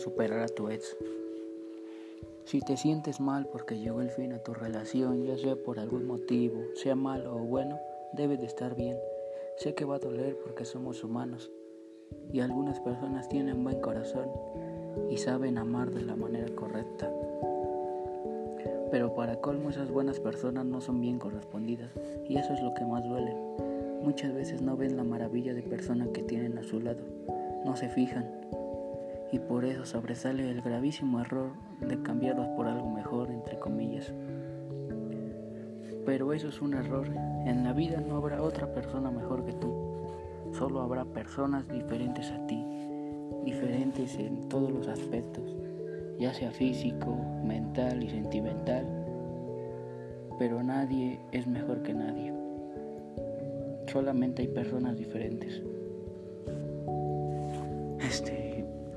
superar a tu ex. Si te sientes mal porque llegó el fin a tu relación, ya sea por algún motivo, sea malo o bueno, debes de estar bien. Sé que va a doler porque somos humanos y algunas personas tienen buen corazón y saben amar de la manera correcta. Pero para colmo esas buenas personas no son bien correspondidas y eso es lo que más duele. Muchas veces no ven la maravilla de persona que tienen a su lado, no se fijan y por eso sobresale el gravísimo error de cambiarlos por algo mejor, entre comillas. Pero eso es un error. En la vida no habrá otra persona mejor que tú. Solo habrá personas diferentes a ti, diferentes en todos los aspectos, ya sea físico, mental y sentimental. Pero nadie es mejor que nadie. Solamente hay personas diferentes. Este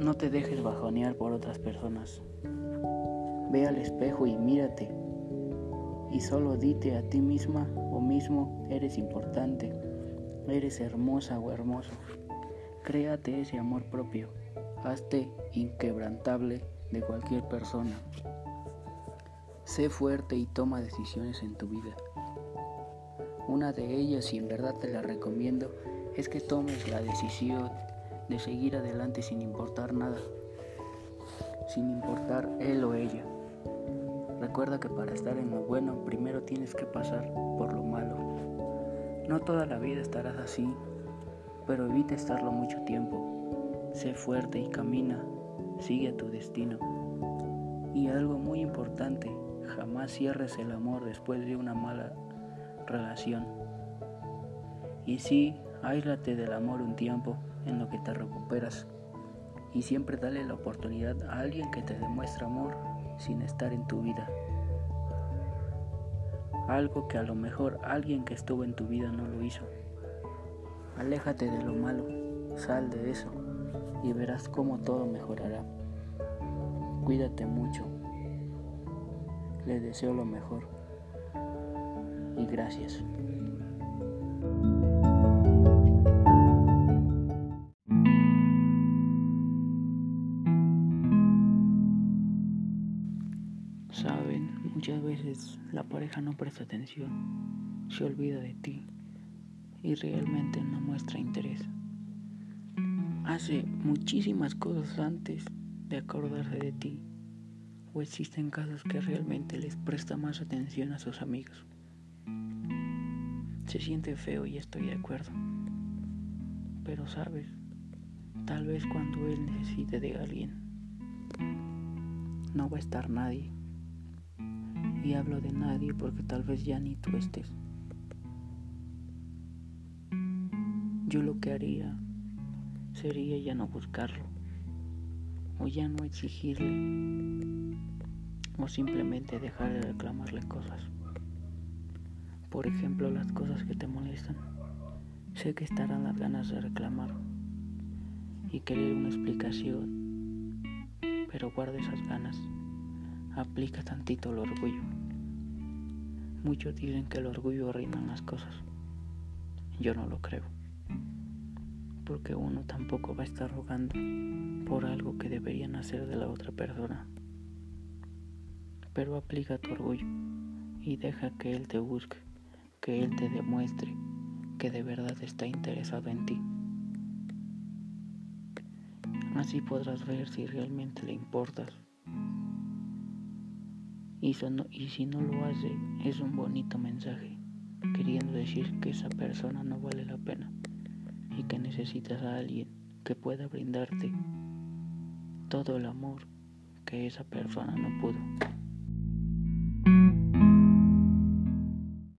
no te dejes bajonear por otras personas. Ve al espejo y mírate. Y solo dite a ti misma o mismo, eres importante, eres hermosa o hermoso. Créate ese amor propio. Hazte inquebrantable de cualquier persona. Sé fuerte y toma decisiones en tu vida. Una de ellas, y en verdad te la recomiendo, es que tomes la decisión de seguir adelante sin importar nada, sin importar él o ella. Recuerda que para estar en lo bueno primero tienes que pasar por lo malo. No toda la vida estarás así, pero evita estarlo mucho tiempo. Sé fuerte y camina, sigue tu destino. Y algo muy importante, jamás cierres el amor después de una mala relación. Y sí, aíslate del amor un tiempo, en lo que te recuperas y siempre dale la oportunidad a alguien que te demuestre amor sin estar en tu vida. Algo que a lo mejor alguien que estuvo en tu vida no lo hizo. Aléjate de lo malo, sal de eso y verás cómo todo mejorará. Cuídate mucho. Le deseo lo mejor. Y gracias. Saben, muchas veces la pareja no presta atención, se olvida de ti y realmente no muestra interés. Hace muchísimas cosas antes de acordarse de ti o existen casos que realmente les presta más atención a sus amigos. Se siente feo y estoy de acuerdo. Pero sabes, tal vez cuando él necesite de alguien, no va a estar nadie. Y hablo de nadie porque tal vez ya ni tú estés. Yo lo que haría sería ya no buscarlo, o ya no exigirle, o simplemente dejar de reclamarle cosas. Por ejemplo, las cosas que te molestan. Sé que estarán las ganas de reclamar y querer una explicación, pero guarda esas ganas aplica tantito el orgullo. Muchos dicen que el orgullo arruina las cosas. Yo no lo creo. Porque uno tampoco va a estar rogando por algo que deberían hacer de la otra persona. Pero aplica tu orgullo y deja que Él te busque, que Él te demuestre que de verdad está interesado en ti. Así podrás ver si realmente le importas y, si no lo hace, es un bonito mensaje, queriendo decir que esa persona no vale la pena y que necesitas a alguien que pueda brindarte todo el amor que esa persona no pudo.